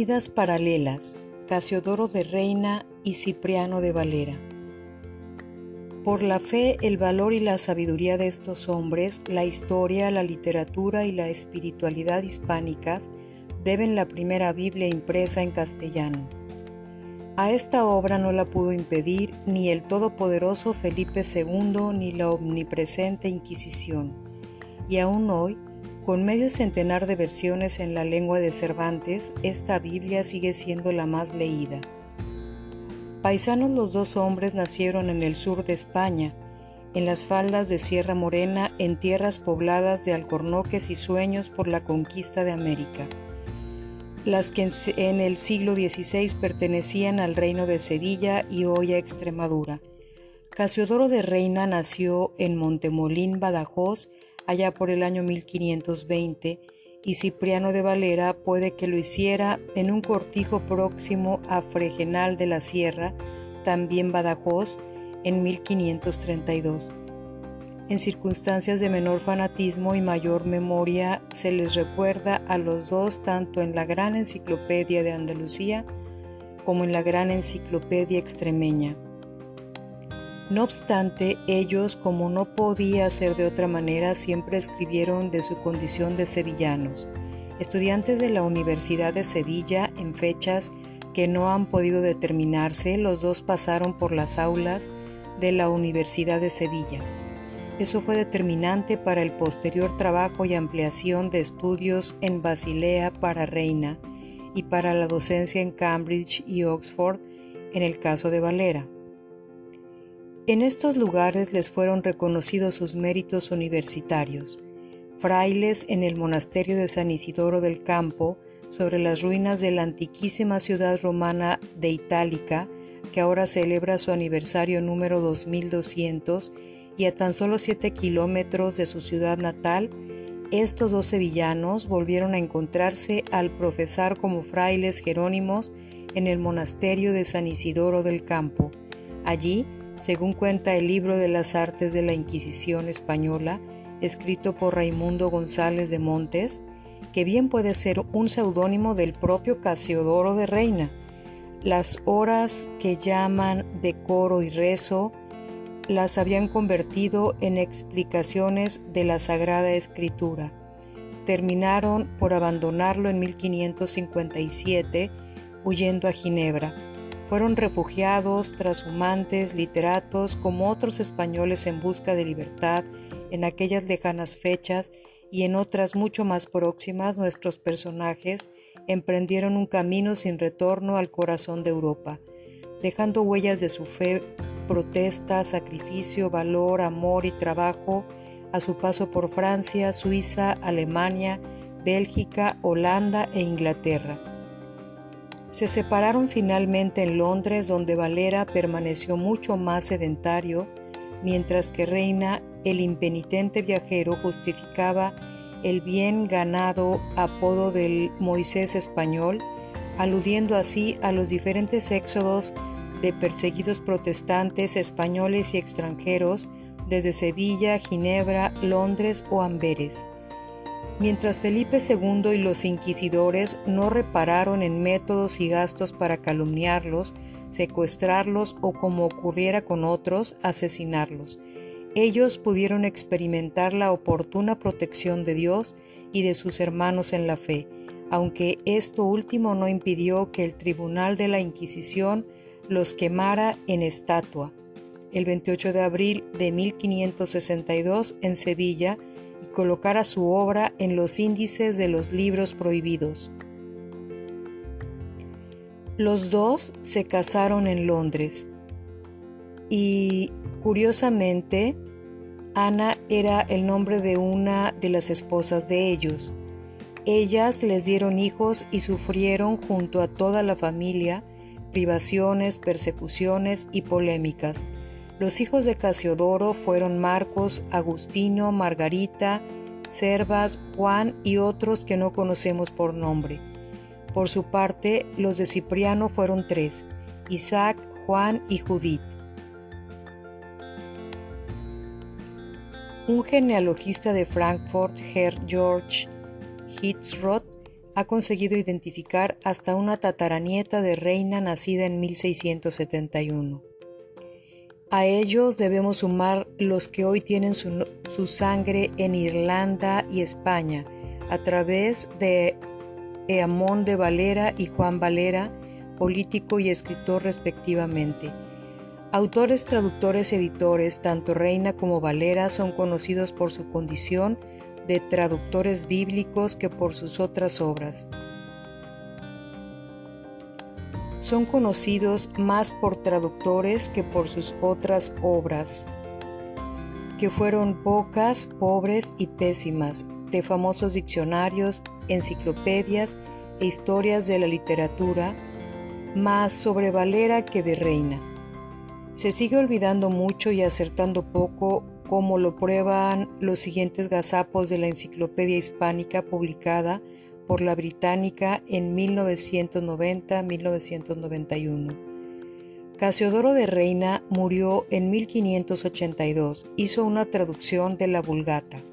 Vidas paralelas, Casiodoro de Reina y Cipriano de Valera. Por la fe, el valor y la sabiduría de estos hombres, la historia, la literatura y la espiritualidad hispánicas deben la primera Biblia impresa en castellano. A esta obra no la pudo impedir ni el todopoderoso Felipe II ni la omnipresente Inquisición, y aún hoy con medio centenar de versiones en la lengua de Cervantes, esta Biblia sigue siendo la más leída. Paisanos los dos hombres nacieron en el sur de España, en las faldas de Sierra Morena, en tierras pobladas de alcornoques y sueños por la conquista de América, las que en el siglo XVI pertenecían al reino de Sevilla y hoy a Extremadura. Casiodoro de Reina nació en Montemolín, Badajoz, allá por el año 1520, y Cipriano de Valera puede que lo hiciera en un cortijo próximo a Fregenal de la Sierra, también Badajoz, en 1532. En circunstancias de menor fanatismo y mayor memoria se les recuerda a los dos tanto en la Gran Enciclopedia de Andalucía como en la Gran Enciclopedia Extremeña. No obstante, ellos, como no podía ser de otra manera, siempre escribieron de su condición de sevillanos, estudiantes de la Universidad de Sevilla en fechas que no han podido determinarse, los dos pasaron por las aulas de la Universidad de Sevilla. Eso fue determinante para el posterior trabajo y ampliación de estudios en Basilea para Reina y para la docencia en Cambridge y Oxford en el caso de Valera. En estos lugares les fueron reconocidos sus méritos universitarios. Frailes en el monasterio de San Isidoro del Campo, sobre las ruinas de la antiquísima ciudad romana de Itálica, que ahora celebra su aniversario número 2200, y a tan solo 7 kilómetros de su ciudad natal, estos dos sevillanos volvieron a encontrarse al profesar como frailes jerónimos en el monasterio de San Isidoro del Campo. Allí, según cuenta el libro de las artes de la Inquisición española, escrito por Raimundo González de Montes, que bien puede ser un seudónimo del propio Casiodoro de Reina. Las horas que llaman de coro y rezo las habían convertido en explicaciones de la Sagrada Escritura. Terminaron por abandonarlo en 1557, huyendo a Ginebra fueron refugiados, transhumantes, literatos, como otros españoles en busca de libertad en aquellas lejanas fechas y en otras mucho más próximas, nuestros personajes emprendieron un camino sin retorno al corazón de Europa, dejando huellas de su fe, protesta, sacrificio, valor, amor y trabajo a su paso por Francia, Suiza, Alemania, Bélgica, Holanda e Inglaterra. Se separaron finalmente en Londres, donde Valera permaneció mucho más sedentario, mientras que Reina, el impenitente viajero, justificaba el bien ganado apodo del Moisés español, aludiendo así a los diferentes éxodos de perseguidos protestantes españoles y extranjeros desde Sevilla, Ginebra, Londres o Amberes mientras Felipe II y los inquisidores no repararon en métodos y gastos para calumniarlos, secuestrarlos o, como ocurriera con otros, asesinarlos. Ellos pudieron experimentar la oportuna protección de Dios y de sus hermanos en la fe, aunque esto último no impidió que el Tribunal de la Inquisición los quemara en estatua. El 28 de abril de 1562 en Sevilla, y colocara su obra en los índices de los libros prohibidos. Los dos se casaron en Londres y curiosamente Ana era el nombre de una de las esposas de ellos. Ellas les dieron hijos y sufrieron junto a toda la familia privaciones, persecuciones y polémicas los hijos de Casiodoro fueron Marcos, Agustino, Margarita, Servas, Juan y otros que no conocemos por nombre. Por su parte, los de Cipriano fueron tres, Isaac, Juan y Judith. Un genealogista de Frankfurt, Herr George Hitzroth, ha conseguido identificar hasta una tataranieta de reina nacida en 1671. A ellos debemos sumar los que hoy tienen su, sangre en Irlanda y España a través de Eamón de Valera y Juan Valera, político y escritor respectivamente. Autores, traductores, editores, tanto Reina como Valera son conocidos por su condición de traductores bíblicos que por sus otras obras. Son conocidos más por traductores que por sus otras obras, que fueron pocas, pobres y pésimas, de famosos diccionarios, enciclopedias e historias de la literatura, más sobre Valera que de Reina. Se sigue olvidando mucho y acertando poco, como lo prueban los siguientes gazapos de la Enciclopedia Hispánica publicada por la británica en 1990-1991. Casiodoro de Reina murió en 1582. Hizo una traducción de la Vulgata.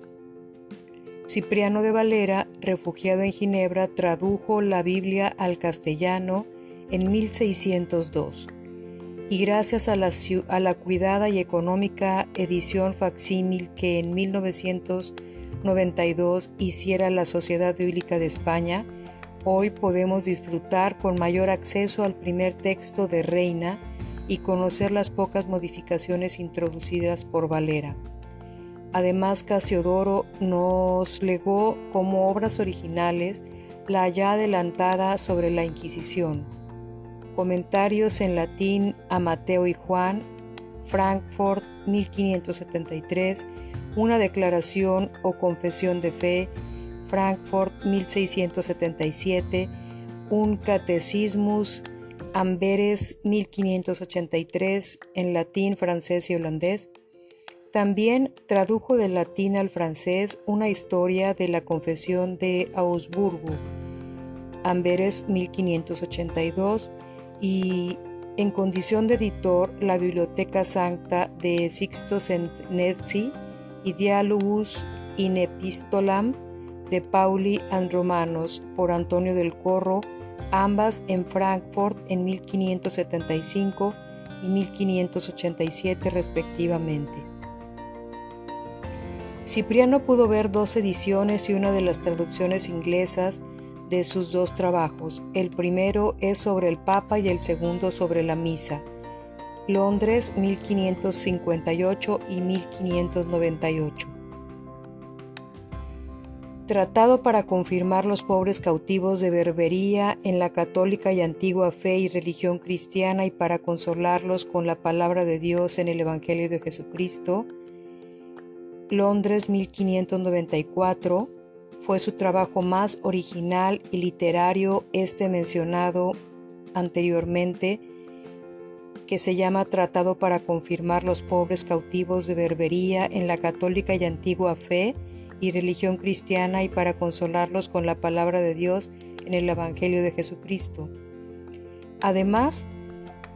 Cipriano de Valera, refugiado en Ginebra, tradujo la Biblia al castellano en 1602 y gracias a la, a la, cuidada y económica edición facsímil que en 1992 hiciera la Sociedad Bíblica de España, hoy podemos disfrutar con mayor acceso al primer texto de Reina y conocer las pocas modificaciones introducidas por Valera. Además, Casiodoro nos legó como obras originales la ya adelantada sobre la Inquisición, comentarios en latín a Mateo y Juan, Frankfurt 1573, una declaración o confesión de fe, Frankfurt 1677, un catecismus, Amberes 1583, en latín, francés y holandés, también tradujo del latín al francés una historia de la confesión de Augsburgo, Amberes 1582, y en condición de editor la Biblioteca Sancta de Sixto Senesi y Dialogus in Epistolam de Pauli and Romanos por Antonio del Corro, ambas en Frankfurt en 1575 y 1587 respectivamente. Cipriano pudo ver dos ediciones y una de las traducciones inglesas de sus dos trabajos. El primero es sobre el Papa y el segundo sobre la Misa. Londres 1558 y 1598. Tratado para confirmar los pobres cautivos de Berbería en la católica y antigua fe y religión cristiana y para consolarlos con la palabra de Dios en el Evangelio de Jesucristo, Londres 1594 fue su trabajo más original y literario, este mencionado anteriormente, que se llama Tratado para confirmar los pobres cautivos de Berbería en la católica y antigua fe y religión cristiana y para consolarlos con la palabra de Dios en el Evangelio de Jesucristo. Además,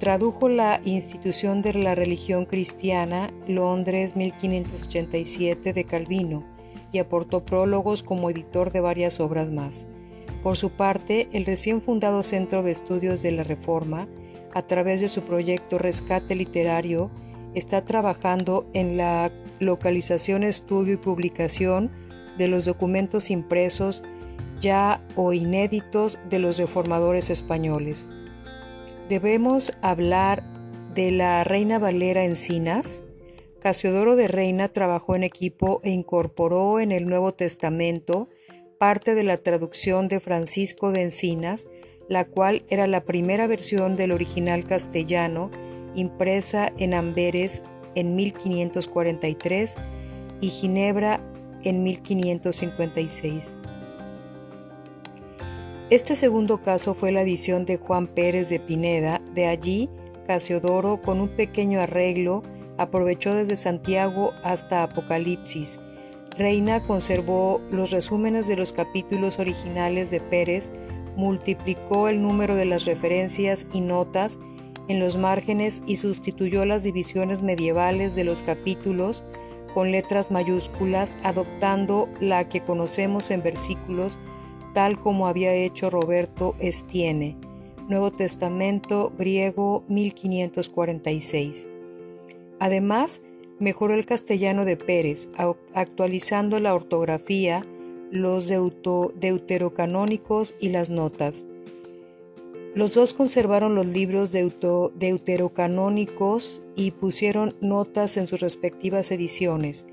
Tradujo la Institución de la Religión Cristiana, Londres 1587 de Calvino, y aportó prólogos como editor de varias obras más. Por su parte, el recién fundado Centro de Estudios de la Reforma, a través de su proyecto Rescate Literario, está trabajando en la localización, estudio y publicación de los documentos impresos ya o inéditos de los reformadores españoles debemos hablar de la Reina Valera Encinas. Casiodoro de Reina trabajó en equipo e incorporó en el Nuevo Testamento parte de la traducción de Francisco de Encinas, la cual era la primera versión del original castellano impresa en Amberes en 1543 y Ginebra en 1556. Este segundo caso fue la edición de Juan Pérez de Pineda, de allí Casiodoro, con un pequeño arreglo, aprovechó desde Santiago hasta Apocalipsis. Reina conservó los resúmenes de los capítulos originales de Pérez, multiplicó el número de las referencias y notas en los márgenes y sustituyó las divisiones medievales de los capítulos con letras mayúsculas, adoptando la que conocemos en versículos tal como había hecho Roberto Estienne, Nuevo Testamento griego 1546. Además, mejoró el castellano de Pérez, actualizando la ortografía, los deuterocanónicos y las notas. Los dos conservaron los libros deuterocanónicos y pusieron notas en sus respectivas ediciones.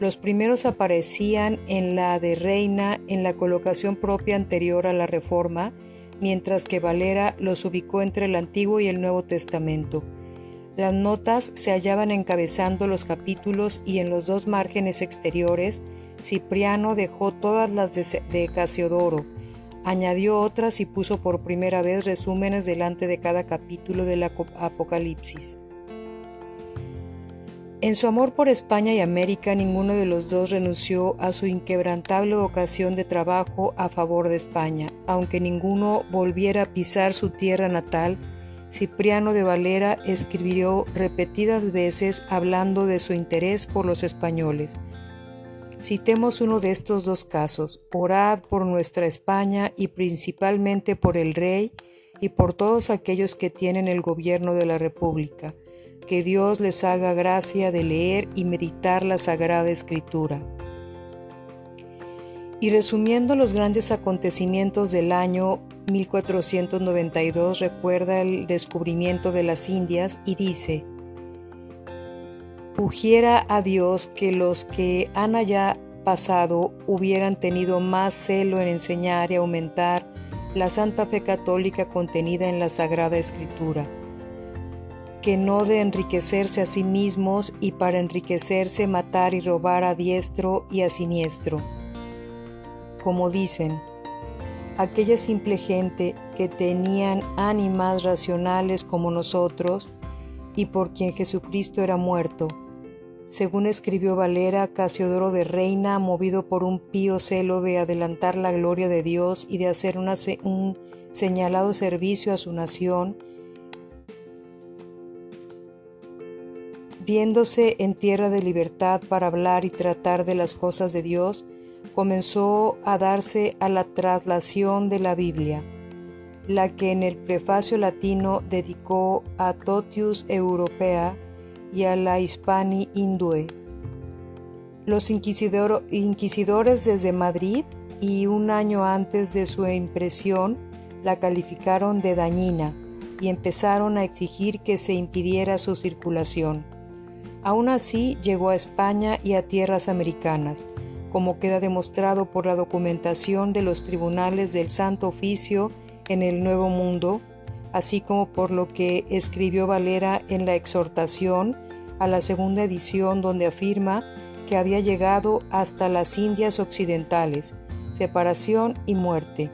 Los primeros aparecían en la de Reina en la colocación propia anterior a la Reforma, mientras que Valera los ubicó entre el Antiguo y el Nuevo Testamento. Las notas se hallaban encabezando los capítulos y en los dos márgenes exteriores Cipriano dejó todas las de, Casiodoro, añadió otras y puso por primera vez resúmenes delante de cada capítulo del Apocalipsis. En su amor por España y América, ninguno de los dos renunció a su inquebrantable vocación de trabajo a favor de España, aunque ninguno volviera a pisar su tierra natal. Cipriano de Valera escribió repetidas veces hablando de su interés por los españoles. Citemos uno de estos dos casos. Orad por nuestra España y principalmente por el rey y por todos aquellos que tienen el gobierno de la República que Dios les haga gracia de leer y meditar la Sagrada Escritura. Y resumiendo los grandes acontecimientos del año 1492, recuerda el descubrimiento de las Indias y dice, Pugiera a Dios que los que han allá pasado hubieran tenido más celo en enseñar y aumentar la santa fe católica contenida en la Sagrada Escritura que no de enriquecerse a sí mismos y para enriquecerse matar y robar a diestro y a siniestro. Como dicen, aquella simple gente que tenían ánimas racionales como nosotros y por quien Jesucristo era muerto. Según escribió Valera, Casiodoro de Reina, movido por un pío celo de adelantar la gloria de Dios y de hacer un señalado servicio a su nación, viéndose en tierra de libertad para hablar y tratar de las cosas de Dios, comenzó a darse a la traslación de la Biblia, la que en el prefacio latino dedicó a Totius Europea y a la Hispani Indue. Los inquisidores desde Madrid y un año antes de su impresión la calificaron de dañina y empezaron a exigir que se impidiera su circulación. Aún así llegó a España y a tierras americanas, como queda demostrado por la documentación de los tribunales del Santo Oficio en el Nuevo Mundo, así como por lo que escribió Valera en la exhortación a la segunda edición donde afirma que había llegado hasta las Indias Occidentales, separación y muerte.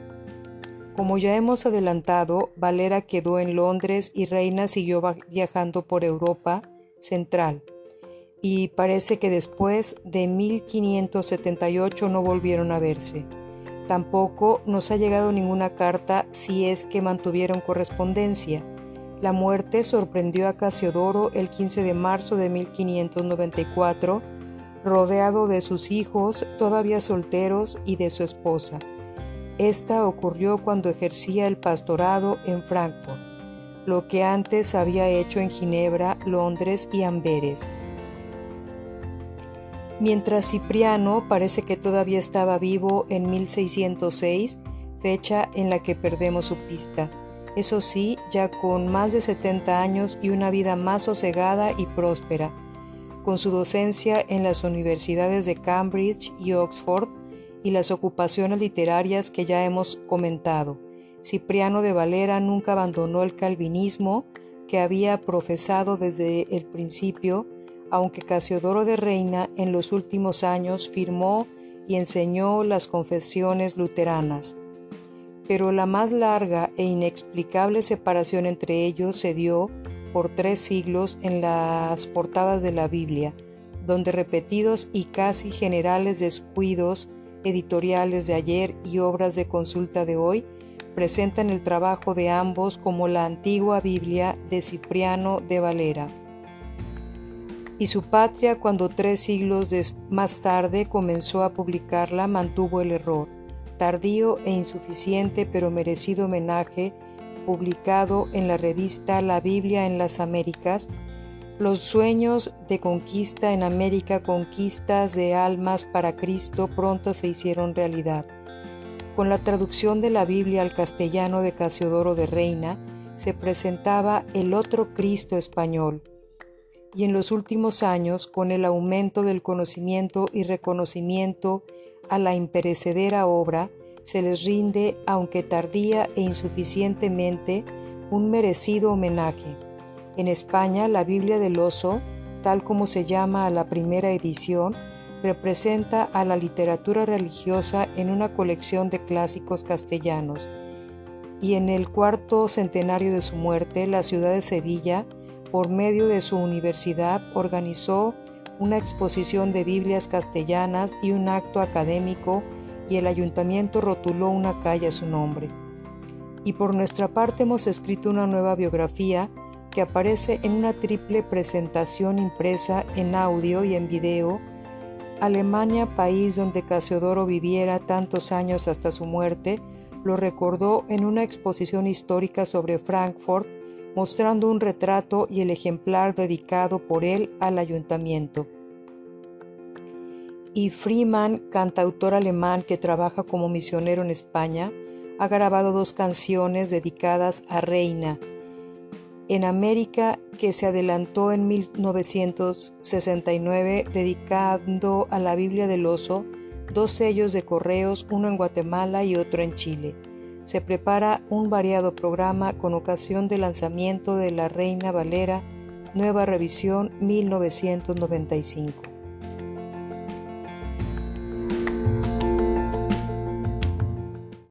Como ya hemos adelantado, Valera quedó en Londres y Reina siguió viajando por Europa central y parece que después de 1578 no volvieron a verse. Tampoco nos ha llegado ninguna carta si es que mantuvieron correspondencia. La muerte sorprendió a Casiodoro el 15 de marzo de 1594, rodeado de sus hijos, todavía solteros, y de su esposa. Esta ocurrió cuando ejercía el pastorado en Frankfurt, lo que antes había hecho en Ginebra, Londres y Amberes mientras Cipriano parece que todavía estaba vivo en 1606, fecha en la que perdemos su pista. Eso sí, ya con más de 70 años y una vida más sosegada y próspera, con su docencia en las universidades de Cambridge y Oxford y las ocupaciones literarias que ya hemos comentado. Cipriano de Valera nunca abandonó el calvinismo que había profesado desde el principio, aunque Casiodoro de Reina en los últimos años firmó y enseñó las confesiones luteranas. Pero la más larga e inexplicable separación entre ellos se dio por tres siglos en las portadas de la Biblia, donde repetidos y casi generales descuidos editoriales de ayer y obras de consulta de hoy presentan el trabajo de ambos como la antigua Biblia de Cipriano de Valera y su patria cuando tres siglos más tarde comenzó a publicarla mantuvo el error, tardío e insuficiente pero merecido homenaje publicado en la revista La Biblia en las Américas, los sueños de conquista en América, conquistas de almas para Cristo, pronto se hicieron realidad. Con la traducción de la Biblia al castellano de Casiodoro de Reina, se presentaba el otro Cristo español. Y en los últimos años, con el aumento del conocimiento y reconocimiento a la imperecedera obra, se les rinde, aunque tardía e insuficientemente, un merecido homenaje. En España, la Biblia del Oso, tal como se llama a la primera edición, representa a la literatura religiosa en una colección de clásicos castellanos. Y en el cuarto centenario de su muerte, la ciudad de Sevilla, por medio de su universidad, organizó una exposición de Biblias castellanas y un acto académico y el ayuntamiento rotuló una calle a su nombre. Y por nuestra parte hemos escrito una nueva biografía que aparece en una triple presentación impresa en audio y en video. Alemania, país donde Casiodoro viviera tantos años hasta su muerte, lo recordó en una exposición histórica sobre Frankfurt, mostrando un retrato y el ejemplar dedicado por él al ayuntamiento y Freeman, cantautor alemán que trabaja como misionero en España, ha grabado dos canciones dedicadas a Reina. En América, que se adelantó en 1969 dedicando a la Biblia del Oso, dos sellos de correos, uno en Guatemala y otro en Chile. Se prepara un variado programa con ocasión del lanzamiento de La Reina Valera, nueva revisión 1995.